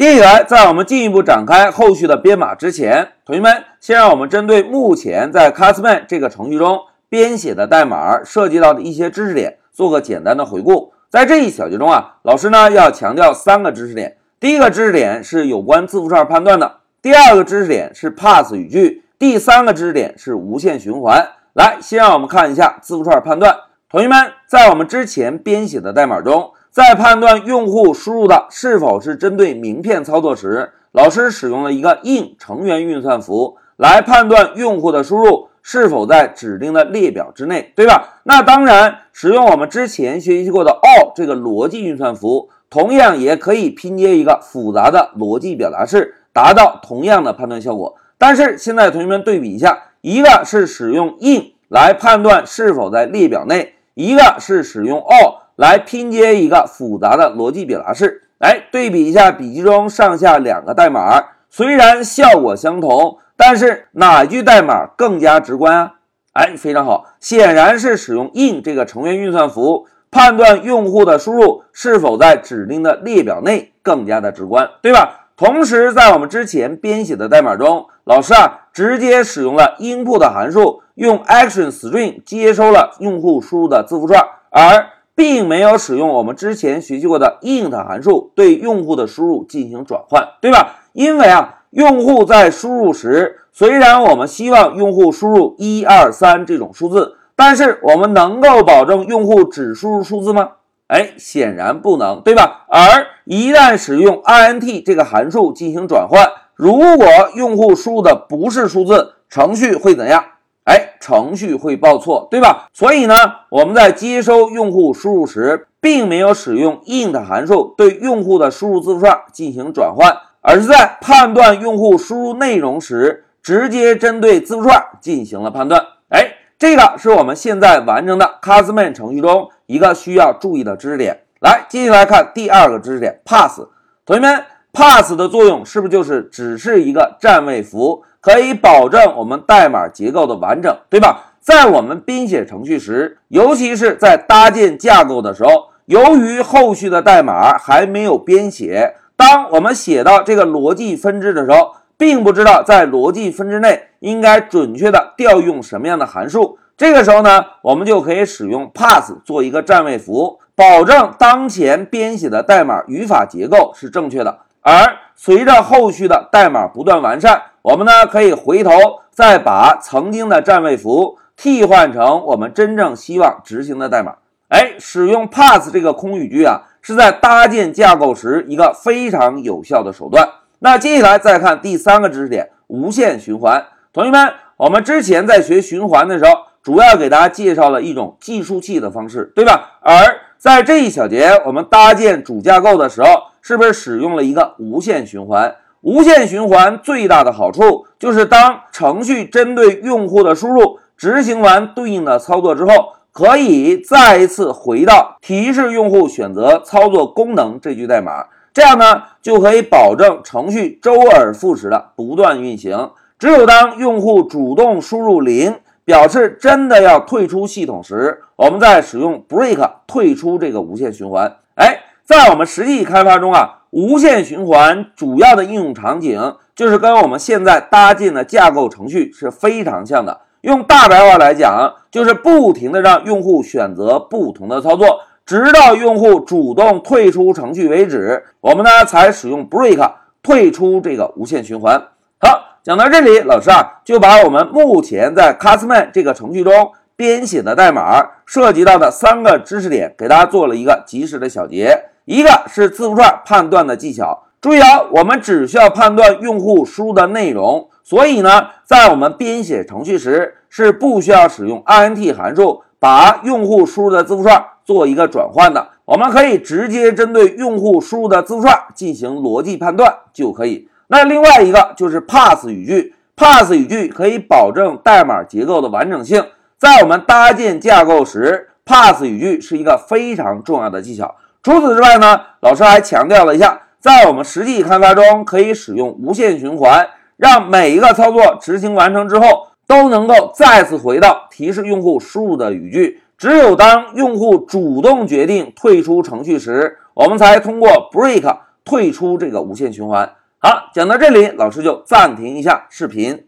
接下来，在我们进一步展开后续的编码之前，同学们先让我们针对目前在 c a s m a n 这个程序中编写的代码涉及到的一些知识点做个简单的回顾。在这一小节中啊，老师呢要强调三个知识点。第一个知识点是有关字符串判断的，第二个知识点是 pass 语句，第三个知识点是无限循环。来，先让我们看一下字符串判断。同学们，在我们之前编写的代码中。在判断用户输入的是否是针对名片操作时，老师使用了一个 in 成员运算符来判断用户的输入是否在指定的列表之内，对吧？那当然，使用我们之前学习过的 all 这个逻辑运算符，同样也可以拼接一个复杂的逻辑表达式，达到同样的判断效果。但是现在同学们对比一下，一个是使用 in 来判断是否在列表内，一个是使用 all。来拼接一个复杂的逻辑表达式，来对比一下笔记中上下两个代码，虽然效果相同，但是哪句代码更加直观啊？哎，非常好，显然是使用 in 这个成员运算符判断用户的输入是否在指定的列表内更加的直观，对吧？同时，在我们之前编写的代码中，老师啊直接使用了 input 函数，用 action string 接收了用户输入的字符串，而并没有使用我们之前学习过的 int 函数对用户的输入进行转换，对吧？因为啊，用户在输入时，虽然我们希望用户输入一二三这种数字，但是我们能够保证用户只输入数字吗？哎，显然不能，对吧？而一旦使用 int 这个函数进行转换，如果用户输入的不是数字，程序会怎样？哎，程序会报错，对吧？所以呢，我们在接收用户输入时，并没有使用 int 函数对用户的输入字符串进行转换，而是在判断用户输入内容时，直接针对字符串进行了判断。哎，这个是我们现在完成的 Castman 程序中一个需要注意的知识点。来，接下来看第二个知识点，pass。同学们，pass 的作用是不是就是只是一个占位符？可以保证我们代码结构的完整，对吧？在我们编写程序时，尤其是在搭建架构的时候，由于后续的代码还没有编写，当我们写到这个逻辑分支的时候，并不知道在逻辑分支内应该准确的调用什么样的函数。这个时候呢，我们就可以使用 pass 做一个占位符，保证当前编写的代码语法结构是正确的。而随着后续的代码不断完善，我们呢可以回头再把曾经的占位符替换成我们真正希望执行的代码。哎，使用 pass 这个空语句啊，是在搭建架构时一个非常有效的手段。那接下来再看第三个知识点：无限循环。同学们，我们之前在学循环的时候，主要给大家介绍了一种计数器的方式，对吧？而在这一小节我们搭建主架构的时候，是不是使用了一个无限循环？无限循环最大的好处就是，当程序针对用户的输入执行完对应的操作之后，可以再一次回到提示用户选择操作功能这句代码，这样呢就可以保证程序周而复始的不断运行。只有当用户主动输入零，表示真的要退出系统时，我们再使用 break 退出这个无限循环。在我们实际开发中啊。无限循环主要的应用场景就是跟我们现在搭建的架构程序是非常像的。用大白话来讲，就是不停的让用户选择不同的操作，直到用户主动退出程序为止。我们呢才使用 break 退出这个无限循环。好，讲到这里，老师啊就把我们目前在 Castman 这个程序中编写的代码涉及到的三个知识点，给大家做了一个及时的小结。一个是字符串判断的技巧，注意啊，我们只需要判断用户输入的内容，所以呢，在我们编写程序时是不需要使用 int 函数把用户输入的字符串做一个转换的，我们可以直接针对用户输入的字符串进行逻辑判断就可以。那另外一个就是 pass 语句，pass 语句可以保证代码结构的完整性，在我们搭建架构时，pass 语句是一个非常重要的技巧。除此之外呢，老师还强调了一下，在我们实际开发中可以使用无限循环，让每一个操作执行完成之后，都能够再次回到提示用户输入的语句。只有当用户主动决定退出程序时，我们才通过 break 退出这个无限循环。好，讲到这里，老师就暂停一下视频。